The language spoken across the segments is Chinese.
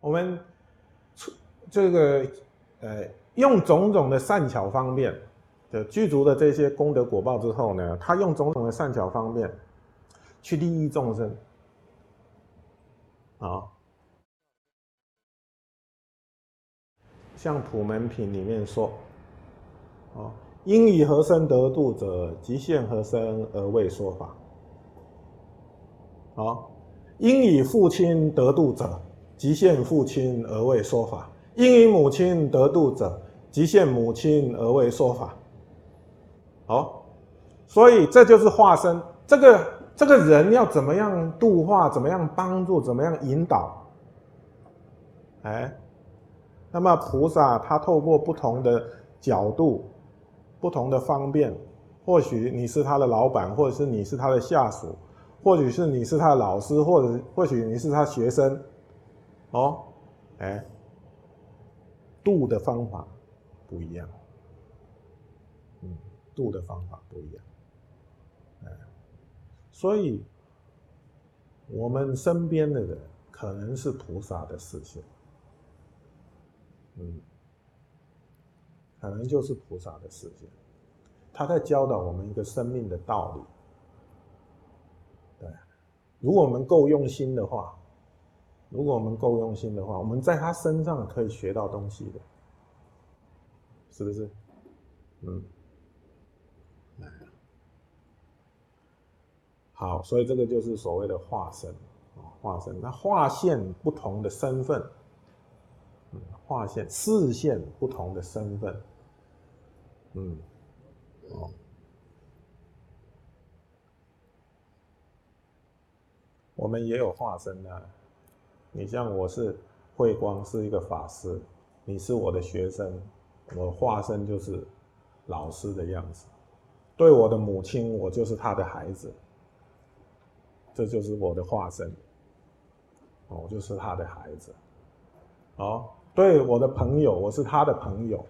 我们出这个呃，用种种的善巧方便的具足的这些功德果报之后呢，他用种种的善巧方便去利益众生。啊。像普门品里面说，哦，因以何身得度者，即现何身而为说法。啊，因以父亲得度者，即现父亲而为说法；因以母亲得度者，即现母亲而为说法。好，所以这就是化身。这个这个人要怎么样度化？怎么样帮助？怎么样引导？哎。那么菩萨他透过不同的角度、不同的方便，或许你是他的老板，或者是你是他的下属，或许是你是他的老师，或者或许你是他学生，哦，哎，度的方法不一样，嗯，度的方法不一样，哎，所以我们身边的人可能是菩萨的视线。嗯，可能就是菩萨的视线，他在教导我们一个生命的道理。对，如果我们够用心的话，如果我们够用心的话，我们在他身上可以学到东西的，是不是？嗯，好，所以这个就是所谓的化身，化身，那化现不同的身份。划线、视线不同的身份，嗯，哦，我们也有化身的。你像我是慧光，是一个法师，你是我的学生，我化身就是老师的样子。对我的母亲，我就是他的孩子，这就是我的化身，我就是他的孩子，哦。对我的朋友，我是他的朋友，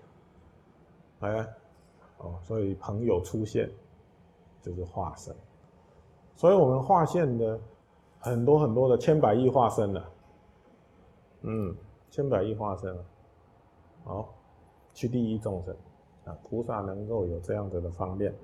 哎，哦，所以朋友出现就是化身，所以我们化现的很多很多的千百亿化身了，嗯，千百亿化身，好，去利益众生啊，菩萨能够有这样子的方便。